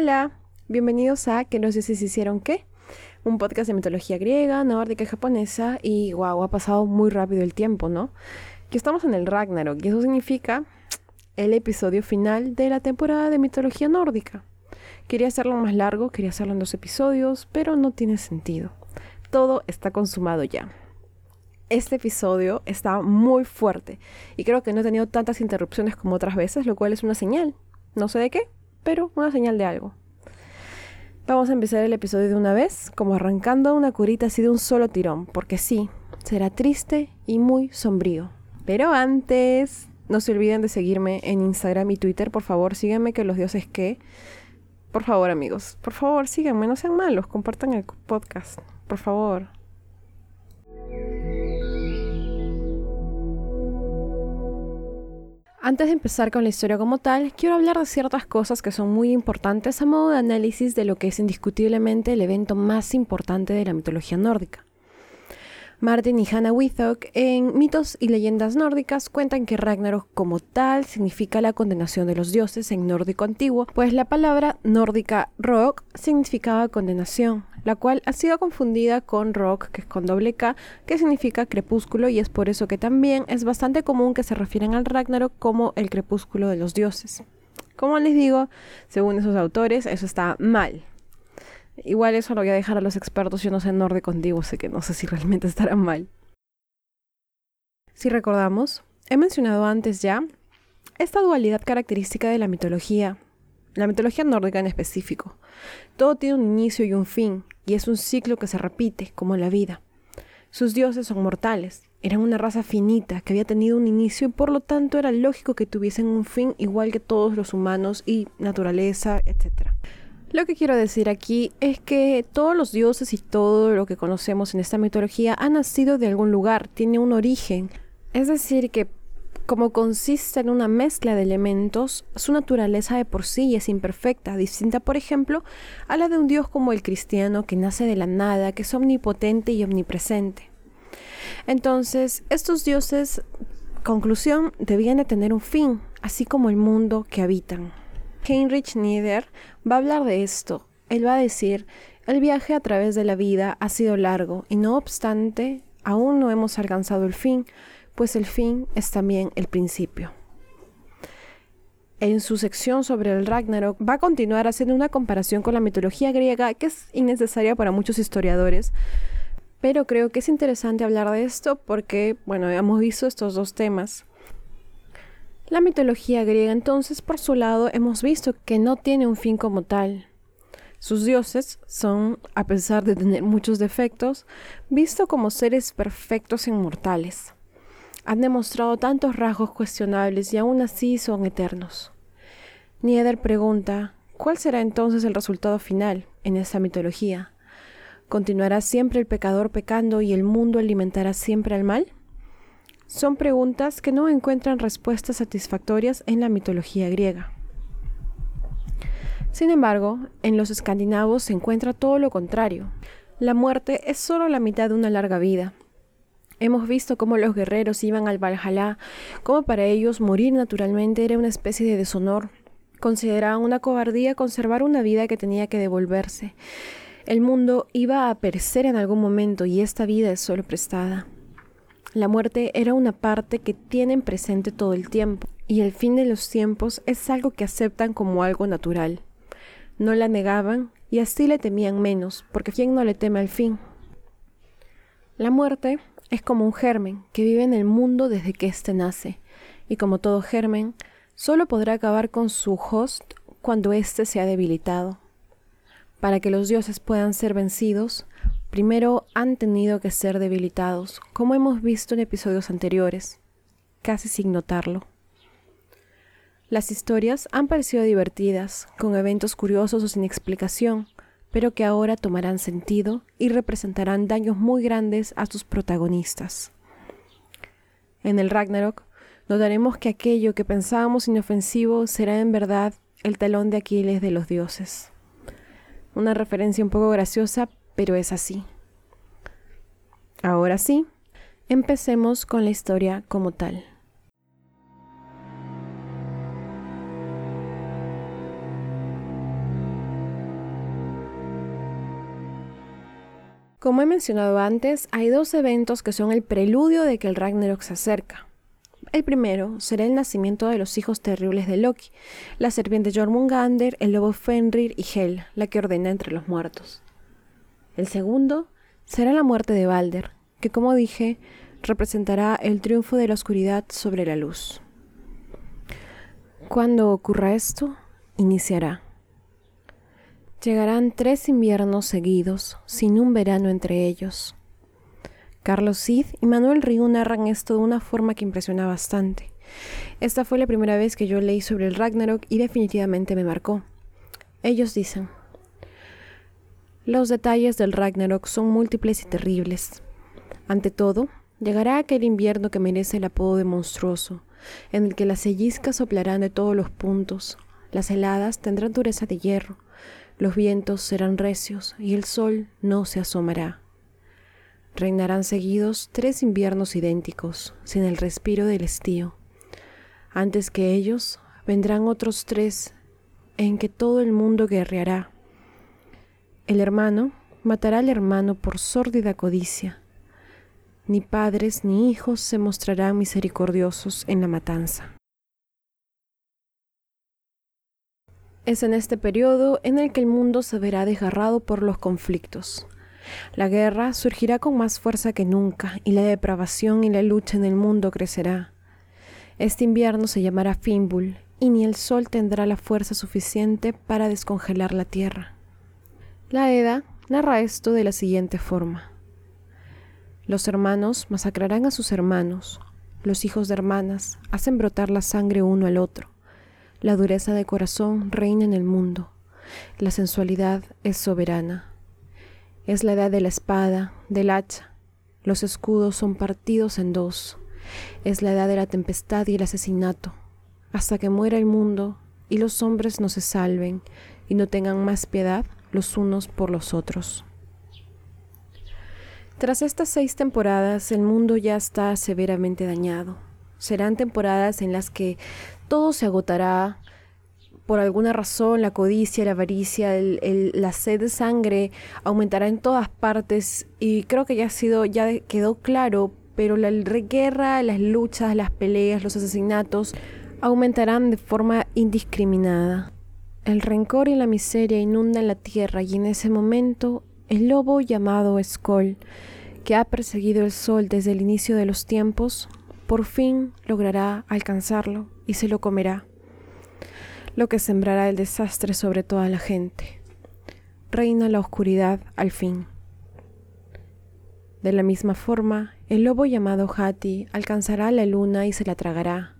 Hola, bienvenidos a Que los dioses hicieron qué? Un podcast de mitología griega, nórdica y japonesa y wow, ha pasado muy rápido el tiempo, ¿no? Que estamos en el Ragnarok y eso significa el episodio final de la temporada de mitología nórdica. Quería hacerlo más largo, quería hacerlo en dos episodios, pero no tiene sentido. Todo está consumado ya. Este episodio está muy fuerte y creo que no he tenido tantas interrupciones como otras veces, lo cual es una señal. No sé de qué, pero una señal de algo. Vamos a empezar el episodio de una vez, como arrancando una curita así de un solo tirón, porque sí, será triste y muy sombrío. Pero antes, no se olviden de seguirme en Instagram y Twitter, por favor, síganme que los dioses que... Por favor, amigos, por favor, síganme, no sean malos, compartan el podcast, por favor. Antes de empezar con la historia como tal, quiero hablar de ciertas cosas que son muy importantes a modo de análisis de lo que es indiscutiblemente el evento más importante de la mitología nórdica. Martin y Hannah Withock en Mitos y Leyendas Nórdicas cuentan que Ragnarok como tal significa la condenación de los dioses en nórdico antiguo, pues la palabra nórdica rock significaba condenación, la cual ha sido confundida con rock, que es con doble K, que significa crepúsculo y es por eso que también es bastante común que se refieren al Ragnarok como el crepúsculo de los dioses. Como les digo, según esos autores, eso está mal. Igual eso lo voy a dejar a los expertos, yo no sé nórdico antiguo, sé que no sé si realmente estará mal. Si recordamos, he mencionado antes ya esta dualidad característica de la mitología, la mitología nórdica en específico. Todo tiene un inicio y un fin, y es un ciclo que se repite, como la vida. Sus dioses son mortales, eran una raza finita que había tenido un inicio y por lo tanto era lógico que tuviesen un fin igual que todos los humanos y naturaleza, etc. Lo que quiero decir aquí es que todos los dioses y todo lo que conocemos en esta mitología ha nacido de algún lugar, tiene un origen. Es decir, que como consiste en una mezcla de elementos, su naturaleza de por sí es imperfecta, distinta, por ejemplo, a la de un dios como el cristiano que nace de la nada, que es omnipotente y omnipresente. Entonces, estos dioses, conclusión, debían de tener un fin, así como el mundo que habitan. Heinrich Nieder va a hablar de esto. Él va a decir, el viaje a través de la vida ha sido largo y no obstante, aún no hemos alcanzado el fin, pues el fin es también el principio. En su sección sobre el Ragnarok va a continuar haciendo una comparación con la mitología griega que es innecesaria para muchos historiadores, pero creo que es interesante hablar de esto porque, bueno, hemos visto estos dos temas la mitología griega entonces, por su lado, hemos visto que no tiene un fin como tal. Sus dioses son, a pesar de tener muchos defectos, vistos como seres perfectos e inmortales. Han demostrado tantos rasgos cuestionables y aún así son eternos. Nieder pregunta, ¿cuál será entonces el resultado final en esta mitología? ¿Continuará siempre el pecador pecando y el mundo alimentará siempre al mal? Son preguntas que no encuentran respuestas satisfactorias en la mitología griega. Sin embargo, en los escandinavos se encuentra todo lo contrario. La muerte es solo la mitad de una larga vida. Hemos visto cómo los guerreros iban al Valhalla, cómo para ellos morir naturalmente era una especie de deshonor. Consideraban una cobardía conservar una vida que tenía que devolverse. El mundo iba a perecer en algún momento y esta vida es solo prestada. La muerte era una parte que tienen presente todo el tiempo, y el fin de los tiempos es algo que aceptan como algo natural. No la negaban y así le temían menos, porque ¿quién no le teme al fin? La muerte es como un germen que vive en el mundo desde que éste nace, y como todo germen, solo podrá acabar con su host cuando éste se ha debilitado. Para que los dioses puedan ser vencidos, primero han tenido que ser debilitados, como hemos visto en episodios anteriores, casi sin notarlo. Las historias han parecido divertidas, con eventos curiosos o sin explicación, pero que ahora tomarán sentido y representarán daños muy grandes a sus protagonistas. En el Ragnarok, notaremos que aquello que pensábamos inofensivo será en verdad el talón de Aquiles de los dioses. Una referencia un poco graciosa, pero es así. Ahora sí, empecemos con la historia como tal. Como he mencionado antes, hay dos eventos que son el preludio de que el Ragnarok se acerca. El primero será el nacimiento de los hijos terribles de Loki, la serpiente Jormungander, el lobo Fenrir y Hel, la que ordena entre los muertos. El segundo será la muerte de Balder, que como dije, representará el triunfo de la oscuridad sobre la luz. Cuando ocurra esto, iniciará. Llegarán tres inviernos seguidos, sin un verano entre ellos. Carlos Cid y Manuel Riu narran esto de una forma que impresiona bastante. Esta fue la primera vez que yo leí sobre el Ragnarok y definitivamente me marcó. Ellos dicen, los detalles del Ragnarok son múltiples y terribles. Ante todo, llegará aquel invierno que merece el apodo de monstruoso, en el que las selliscas soplarán de todos los puntos, las heladas tendrán dureza de hierro, los vientos serán recios y el sol no se asomará. Reinarán seguidos tres inviernos idénticos, sin el respiro del estío. Antes que ellos vendrán otros tres en que todo el mundo guerreará. El hermano matará al hermano por sórdida codicia. Ni padres ni hijos se mostrarán misericordiosos en la matanza. Es en este periodo en el que el mundo se verá desgarrado por los conflictos la guerra surgirá con más fuerza que nunca y la depravación y la lucha en el mundo crecerá. Este invierno se llamará Fimbul y ni el sol tendrá la fuerza suficiente para descongelar la tierra. La Edda narra esto de la siguiente forma. Los hermanos masacrarán a sus hermanos, los hijos de hermanas hacen brotar la sangre uno al otro, la dureza de corazón reina en el mundo, la sensualidad es soberana. Es la edad de la espada, del hacha. Los escudos son partidos en dos. Es la edad de la tempestad y el asesinato. Hasta que muera el mundo y los hombres no se salven y no tengan más piedad los unos por los otros. Tras estas seis temporadas, el mundo ya está severamente dañado. Serán temporadas en las que todo se agotará, por alguna razón la codicia, la avaricia, la sed de sangre aumentará en todas partes y creo que ya ha sido, ya quedó claro, pero la guerra, las luchas, las peleas, los asesinatos aumentarán de forma indiscriminada. El rencor y la miseria inundan la tierra y en ese momento el lobo llamado Skoll, que ha perseguido el sol desde el inicio de los tiempos, por fin logrará alcanzarlo y se lo comerá lo que sembrará el desastre sobre toda la gente. Reina la oscuridad al fin. De la misma forma, el lobo llamado Hati alcanzará la luna y se la tragará.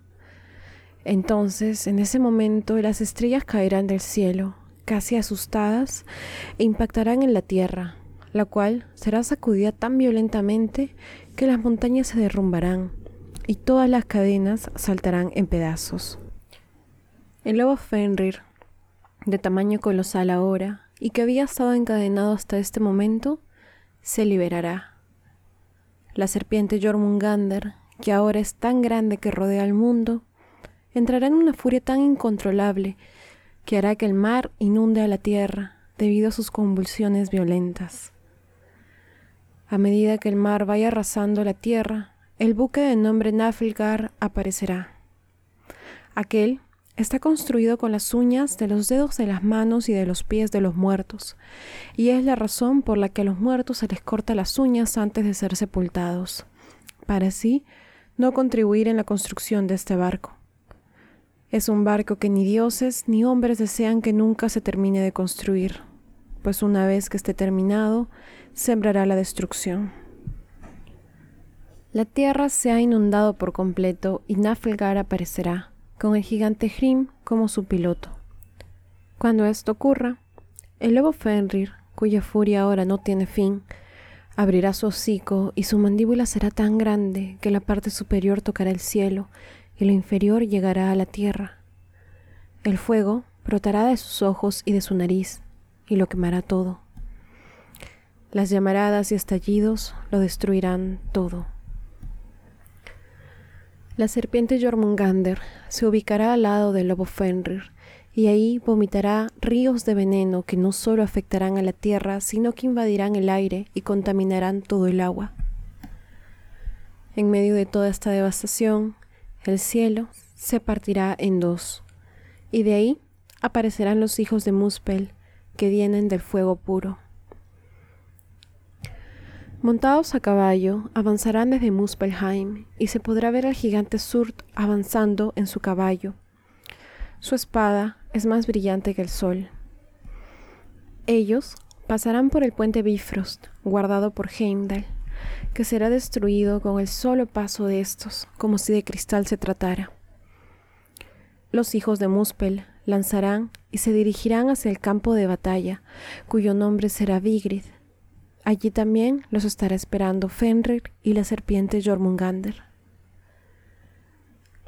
Entonces, en ese momento, las estrellas caerán del cielo, casi asustadas, e impactarán en la tierra, la cual será sacudida tan violentamente que las montañas se derrumbarán y todas las cadenas saltarán en pedazos. El lobo Fenrir, de tamaño colosal ahora, y que había estado encadenado hasta este momento, se liberará. La serpiente Jormungander, que ahora es tan grande que rodea al mundo, entrará en una furia tan incontrolable que hará que el mar inunde a la tierra debido a sus convulsiones violentas. A medida que el mar vaya arrasando la tierra, el buque de nombre Nafilgar aparecerá. Aquel Está construido con las uñas de los dedos de las manos y de los pies de los muertos, y es la razón por la que a los muertos se les corta las uñas antes de ser sepultados, para así no contribuir en la construcción de este barco. Es un barco que ni dioses ni hombres desean que nunca se termine de construir, pues una vez que esté terminado, sembrará la destrucción. La tierra se ha inundado por completo y Nafelgar aparecerá con el gigante Hrim como su piloto. Cuando esto ocurra, el lobo Fenrir, cuya furia ahora no tiene fin, abrirá su hocico y su mandíbula será tan grande que la parte superior tocará el cielo y la inferior llegará a la tierra. El fuego brotará de sus ojos y de su nariz y lo quemará todo. Las llamaradas y estallidos lo destruirán todo. La serpiente Jormungander se ubicará al lado del lobo Fenrir y ahí vomitará ríos de veneno que no solo afectarán a la tierra, sino que invadirán el aire y contaminarán todo el agua. En medio de toda esta devastación, el cielo se partirá en dos, y de ahí aparecerán los hijos de Muspel, que vienen del fuego puro. Montados a caballo, avanzarán desde Muspelheim y se podrá ver al gigante Surt avanzando en su caballo. Su espada es más brillante que el sol. Ellos pasarán por el puente Bifrost, guardado por Heimdall, que será destruido con el solo paso de estos, como si de cristal se tratara. Los hijos de Muspel lanzarán y se dirigirán hacia el campo de batalla, cuyo nombre será Vigrid, Allí también los estará esperando Fenrir y la serpiente Jormungander.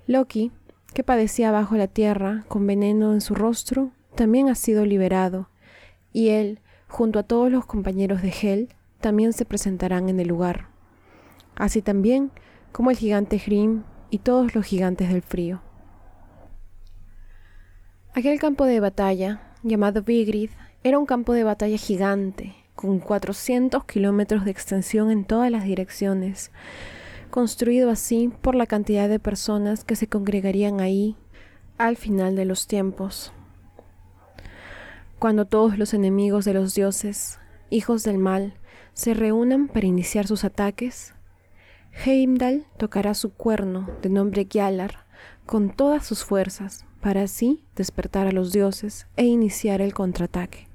Loki, que padecía bajo la tierra con veneno en su rostro, también ha sido liberado, y él, junto a todos los compañeros de Hel, también se presentarán en el lugar, así también como el gigante Hrim y todos los gigantes del frío. Aquel campo de batalla, llamado Vigrid, era un campo de batalla gigante, con 400 kilómetros de extensión en todas las direcciones, construido así por la cantidad de personas que se congregarían ahí al final de los tiempos. Cuando todos los enemigos de los dioses, hijos del mal, se reúnan para iniciar sus ataques, Heimdall tocará su cuerno de nombre Gyalar con todas sus fuerzas para así despertar a los dioses e iniciar el contraataque.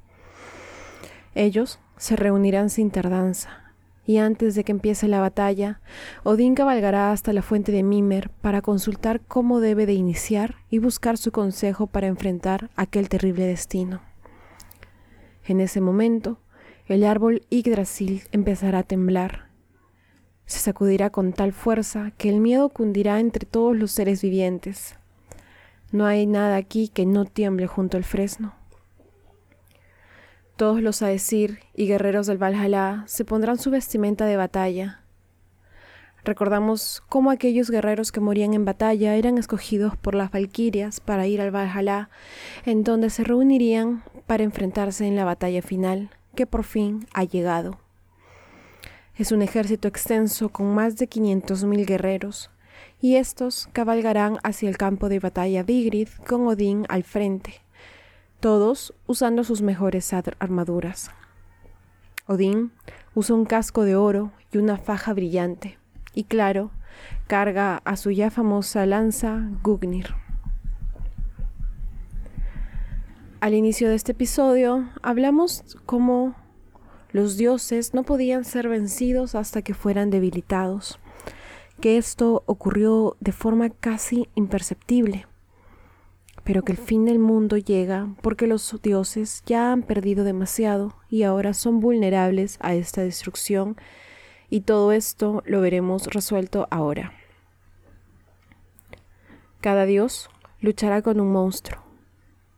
Ellos se reunirán sin tardanza, y antes de que empiece la batalla, Odín cabalgará hasta la fuente de Mimer para consultar cómo debe de iniciar y buscar su consejo para enfrentar aquel terrible destino. En ese momento, el árbol Yggdrasil empezará a temblar. Se sacudirá con tal fuerza que el miedo cundirá entre todos los seres vivientes. No hay nada aquí que no tiemble junto al fresno. Todos los Aesir y guerreros del Valhalla se pondrán su vestimenta de batalla. Recordamos cómo aquellos guerreros que morían en batalla eran escogidos por las Valquirias para ir al Valhalla, en donde se reunirían para enfrentarse en la batalla final, que por fin ha llegado. Es un ejército extenso con más de 500.000 guerreros, y estos cabalgarán hacia el campo de batalla Vigrid con Odín al frente todos usando sus mejores armaduras. Odín usa un casco de oro y una faja brillante, y claro, carga a su ya famosa lanza Gugnir. Al inicio de este episodio hablamos cómo los dioses no podían ser vencidos hasta que fueran debilitados, que esto ocurrió de forma casi imperceptible pero que el fin del mundo llega porque los dioses ya han perdido demasiado y ahora son vulnerables a esta destrucción y todo esto lo veremos resuelto ahora. Cada dios luchará con un monstruo.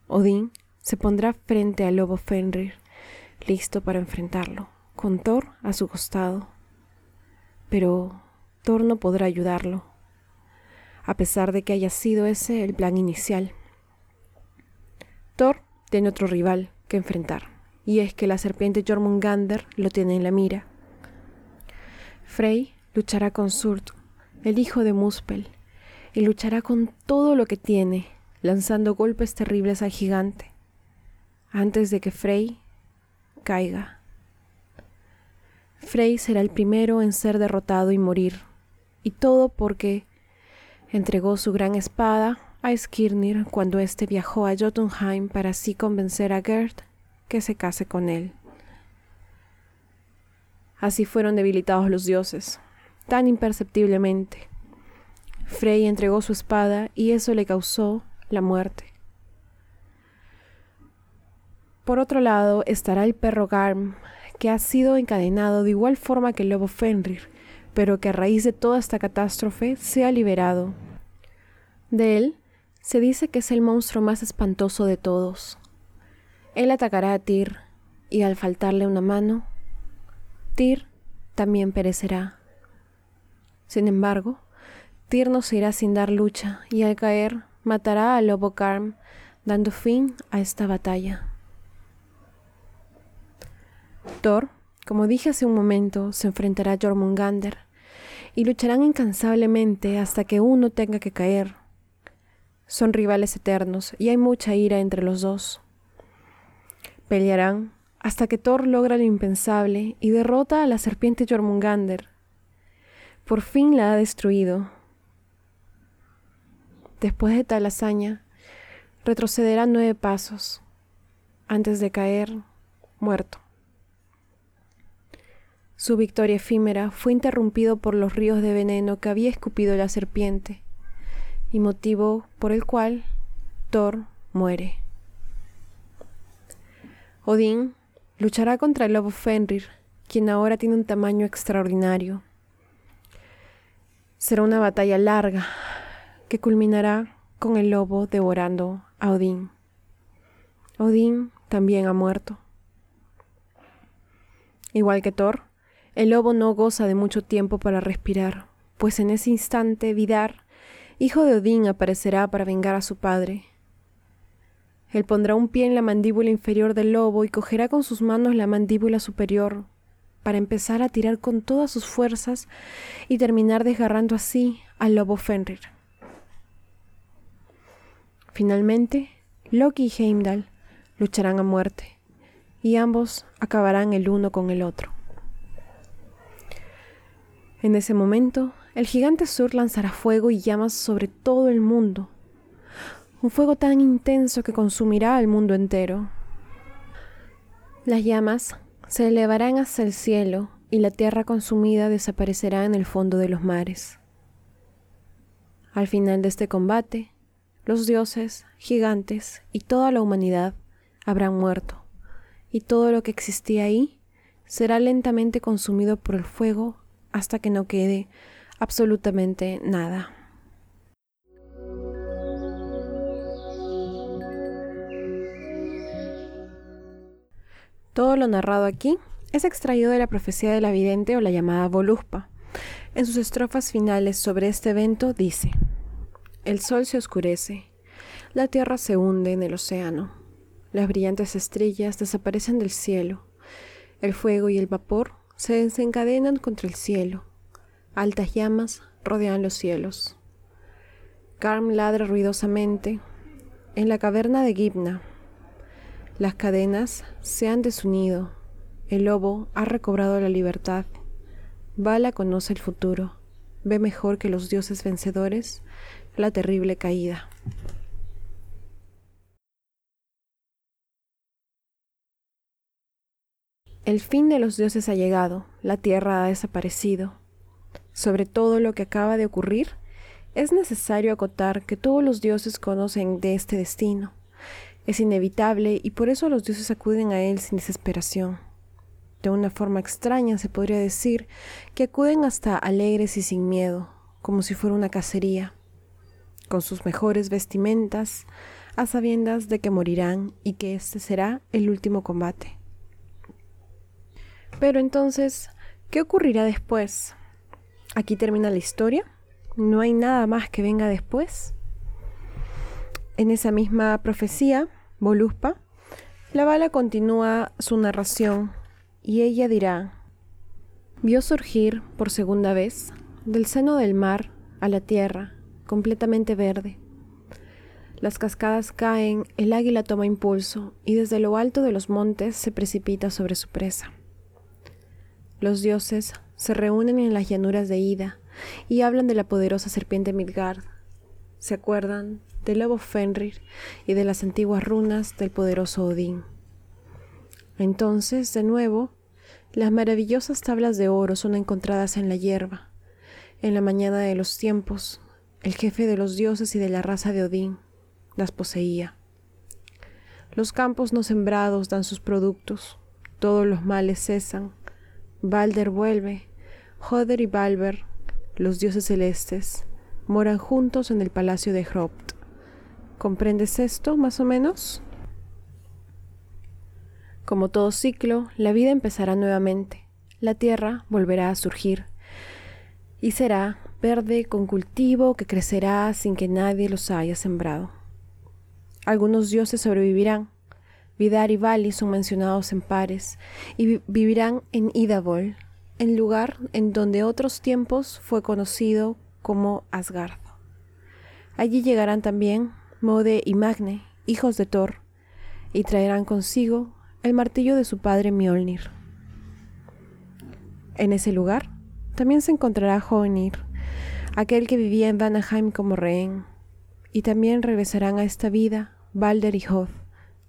Odín se pondrá frente al lobo Fenrir, listo para enfrentarlo, con Thor a su costado. Pero Thor no podrá ayudarlo, a pesar de que haya sido ese el plan inicial. Tiene otro rival que enfrentar, y es que la serpiente Jormungander lo tiene en la mira. Frey luchará con Surt, el hijo de Muspel, y luchará con todo lo que tiene, lanzando golpes terribles al gigante, antes de que Frey caiga. Frey será el primero en ser derrotado y morir, y todo porque entregó su gran espada a Skirnir cuando éste viajó a Jotunheim para así convencer a Gerd que se case con él. Así fueron debilitados los dioses, tan imperceptiblemente. Frey entregó su espada y eso le causó la muerte. Por otro lado estará el perro Garm, que ha sido encadenado de igual forma que el lobo Fenrir, pero que a raíz de toda esta catástrofe se ha liberado. De él se dice que es el monstruo más espantoso de todos. Él atacará a Tyr, y al faltarle una mano, Tyr también perecerá. Sin embargo, Tyr no se irá sin dar lucha, y al caer matará a Lobo Karm, dando fin a esta batalla. Thor, como dije hace un momento, se enfrentará a Jormungander y lucharán incansablemente hasta que uno tenga que caer. Son rivales eternos y hay mucha ira entre los dos. Pelearán hasta que Thor logra lo impensable y derrota a la serpiente Jormungander. Por fin la ha destruido. Después de tal hazaña, retrocederá nueve pasos antes de caer muerto. Su victoria efímera fue interrumpido por los ríos de veneno que había escupido la serpiente, y motivo por el cual Thor muere. Odín luchará contra el lobo Fenrir, quien ahora tiene un tamaño extraordinario. Será una batalla larga que culminará con el lobo devorando a Odín. Odín también ha muerto. Igual que Thor, el lobo no goza de mucho tiempo para respirar, pues en ese instante Vidar, hijo de Odín, aparecerá para vengar a su padre. Él pondrá un pie en la mandíbula inferior del lobo y cogerá con sus manos la mandíbula superior, para empezar a tirar con todas sus fuerzas y terminar desgarrando así al lobo Fenrir. Finalmente, Loki y Heimdall lucharán a muerte, y ambos acabarán el uno con el otro. En ese momento, el gigante sur lanzará fuego y llamas sobre todo el mundo. Un fuego tan intenso que consumirá al mundo entero. Las llamas se elevarán hacia el cielo y la tierra consumida desaparecerá en el fondo de los mares. Al final de este combate, los dioses, gigantes y toda la humanidad habrán muerto, y todo lo que existía ahí será lentamente consumido por el fuego hasta que no quede absolutamente nada. Todo lo narrado aquí es extraído de la profecía de la vidente o la llamada Voluspa. En sus estrofas finales sobre este evento dice, El sol se oscurece, la tierra se hunde en el océano, las brillantes estrellas desaparecen del cielo, el fuego y el vapor se desencadenan contra el cielo. Altas llamas rodean los cielos. Garm ladra ruidosamente en la caverna de Gibna. Las cadenas se han desunido. El lobo ha recobrado la libertad. Bala conoce el futuro. Ve mejor que los dioses vencedores la terrible caída. El fin de los dioses ha llegado, la tierra ha desaparecido. Sobre todo lo que acaba de ocurrir, es necesario acotar que todos los dioses conocen de este destino. Es inevitable y por eso los dioses acuden a él sin desesperación. De una forma extraña se podría decir que acuden hasta alegres y sin miedo, como si fuera una cacería, con sus mejores vestimentas, a sabiendas de que morirán y que este será el último combate. Pero entonces, ¿qué ocurrirá después? Aquí termina la historia. No hay nada más que venga después. En esa misma profecía, Voluspa, la bala continúa su narración y ella dirá, vio surgir por segunda vez del seno del mar a la tierra, completamente verde. Las cascadas caen, el águila toma impulso y desde lo alto de los montes se precipita sobre su presa. Los dioses se reúnen en las llanuras de Ida y hablan de la poderosa serpiente Midgard. Se acuerdan del lobo Fenrir y de las antiguas runas del poderoso Odín. Entonces, de nuevo, las maravillosas tablas de oro son encontradas en la hierba. En la mañana de los tiempos, el jefe de los dioses y de la raza de Odín las poseía. Los campos no sembrados dan sus productos, todos los males cesan, Balder vuelve. Hoder y Balber, los dioses celestes, moran juntos en el palacio de Hropt. ¿Comprendes esto, más o menos? Como todo ciclo, la vida empezará nuevamente. La tierra volverá a surgir y será verde con cultivo que crecerá sin que nadie los haya sembrado. Algunos dioses sobrevivirán. Vidar y Vali son mencionados en pares y vivirán en Idabol, en lugar en donde otros tiempos fue conocido como Asgard. Allí llegarán también Mode y Magne, hijos de Thor, y traerán consigo el martillo de su padre Mjolnir. En ese lugar también se encontrará Hoenir, aquel que vivía en Vanaheim como rehén, y también regresarán a esta vida Balder y Hoth,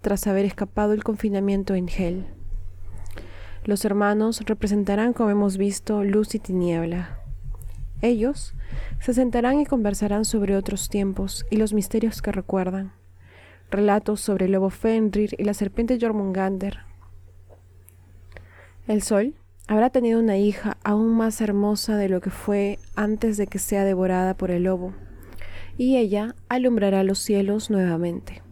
tras haber escapado el confinamiento en Hel. Los hermanos representarán, como hemos visto, luz y tiniebla. Ellos se sentarán y conversarán sobre otros tiempos y los misterios que recuerdan. Relatos sobre el lobo Fenrir y la serpiente Jormungander. El sol habrá tenido una hija aún más hermosa de lo que fue antes de que sea devorada por el lobo, y ella alumbrará los cielos nuevamente.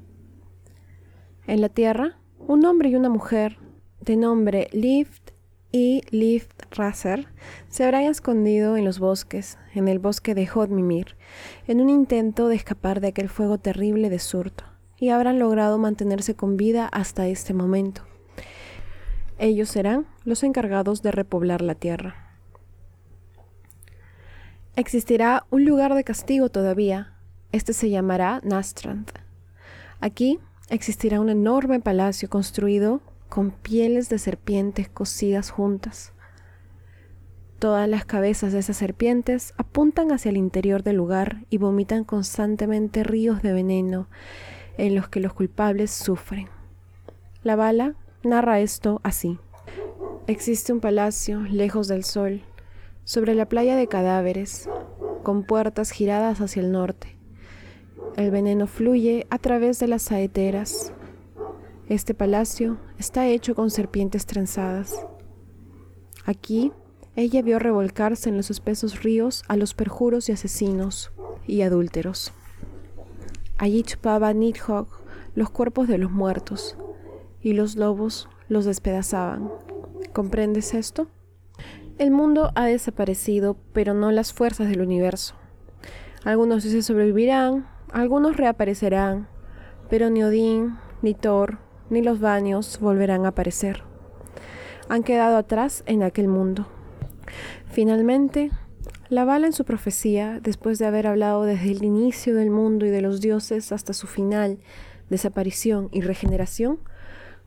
En la tierra, un hombre y una mujer de nombre Lift y Lift Racer se habrán escondido en los bosques, en el bosque de Hodmimir, en un intento de escapar de aquel fuego terrible de Surto, y habrán logrado mantenerse con vida hasta este momento. Ellos serán los encargados de repoblar la tierra. Existirá un lugar de castigo todavía. Este se llamará Nastrand. Aquí existirá un enorme palacio construido con pieles de serpientes cosidas juntas. Todas las cabezas de esas serpientes apuntan hacia el interior del lugar y vomitan constantemente ríos de veneno en los que los culpables sufren. La bala narra esto así. Existe un palacio lejos del sol, sobre la playa de cadáveres, con puertas giradas hacia el norte. El veneno fluye a través de las saeteras. Este palacio está hecho con serpientes trenzadas. Aquí ella vio revolcarse en los espesos ríos a los perjuros y asesinos y adúlteros. Allí chupaba Nidhogg los cuerpos de los muertos y los lobos los despedazaban. ¿Comprendes esto? El mundo ha desaparecido, pero no las fuerzas del universo. Algunos dioses sobrevivirán, algunos reaparecerán, pero ni Odín, ni Thor, ni los Vanios volverán a aparecer. Han quedado atrás en aquel mundo. Finalmente, la bala en su profecía, después de haber hablado desde el inicio del mundo y de los dioses hasta su final, desaparición y regeneración,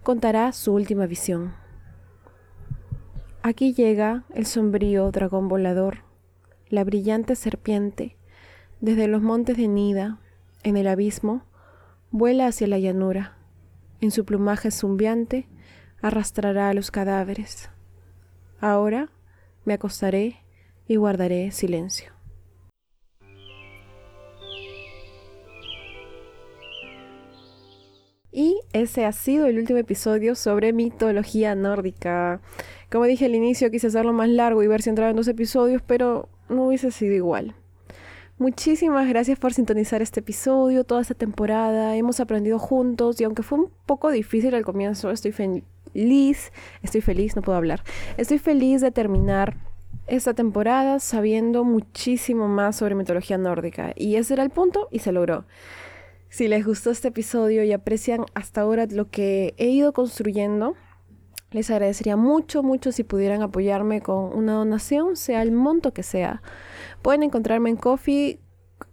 contará su última visión. Aquí llega el sombrío dragón volador, la brillante serpiente, desde los montes de Nida, en el abismo, vuela hacia la llanura. En su plumaje zumbiante arrastrará a los cadáveres. Ahora me acostaré y guardaré silencio. Y ese ha sido el último episodio sobre mitología nórdica. Como dije al inicio, quise hacerlo más largo y ver si entraba en dos episodios, pero no hubiese sido igual. Muchísimas gracias por sintonizar este episodio, toda esta temporada. Hemos aprendido juntos y aunque fue un poco difícil al comienzo, estoy feliz, estoy feliz, no puedo hablar. Estoy feliz de terminar esta temporada sabiendo muchísimo más sobre mitología nórdica y ese era el punto y se logró. Si les gustó este episodio y aprecian hasta ahora lo que he ido construyendo, les agradecería mucho, mucho si pudieran apoyarme con una donación, sea el monto que sea. Pueden encontrarme en Coffee,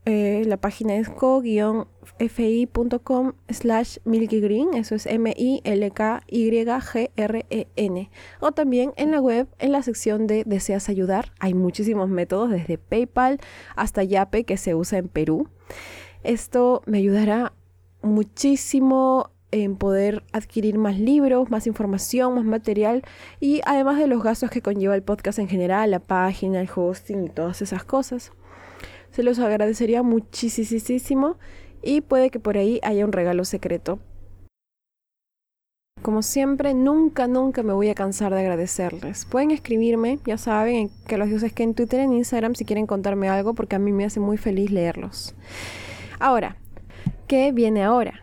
eh, la página es co-fi.com slash milkygreen, eso es M-I-L-K-Y-G-R-E-N. O también en la web, en la sección de Deseas ayudar, hay muchísimos métodos, desde PayPal hasta Yape, que se usa en Perú. Esto me ayudará muchísimo en poder adquirir más libros, más información, más material y además de los gastos que conlleva el podcast en general, la página, el hosting y todas esas cosas. Se los agradecería muchísimo y puede que por ahí haya un regalo secreto. Como siempre, nunca, nunca me voy a cansar de agradecerles. Pueden escribirme, ya saben, que los dioses que en Twitter, en Instagram, si quieren contarme algo, porque a mí me hace muy feliz leerlos. Ahora, ¿qué viene ahora?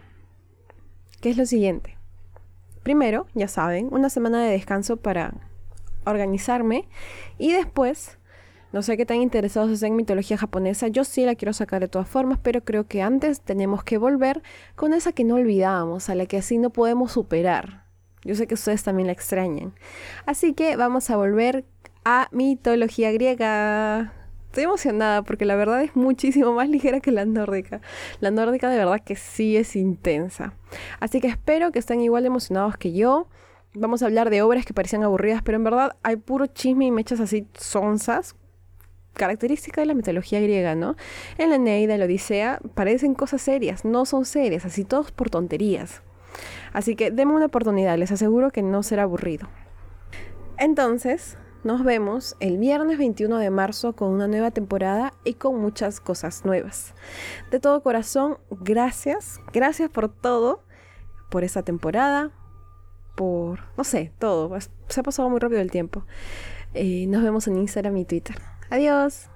Que es lo siguiente. Primero, ya saben, una semana de descanso para organizarme y después No sé qué tan interesados estén en mitología japonesa, yo sí la quiero sacar de todas formas, pero creo que antes tenemos que volver con esa que no olvidamos, a la que así no podemos superar. Yo sé que ustedes también la extrañan. Así que vamos a volver a mitología griega. Estoy emocionada porque la verdad es muchísimo más ligera que la nórdica. La nórdica de verdad que sí es intensa. Así que espero que estén igual emocionados que yo. Vamos a hablar de obras que parecían aburridas, pero en verdad hay puro chisme y mechas así sonzas característica de la mitología griega, ¿no? En la Eneida, en la Odisea, parecen cosas serias, no son serias, así todos por tonterías. Así que denme una oportunidad, les aseguro que no será aburrido. Entonces, nos vemos el viernes 21 de marzo con una nueva temporada y con muchas cosas nuevas. De todo corazón, gracias, gracias por todo, por esta temporada, por, no sé, todo. Se ha pasado muy rápido el tiempo. Eh, nos vemos en Instagram y Twitter. Adiós.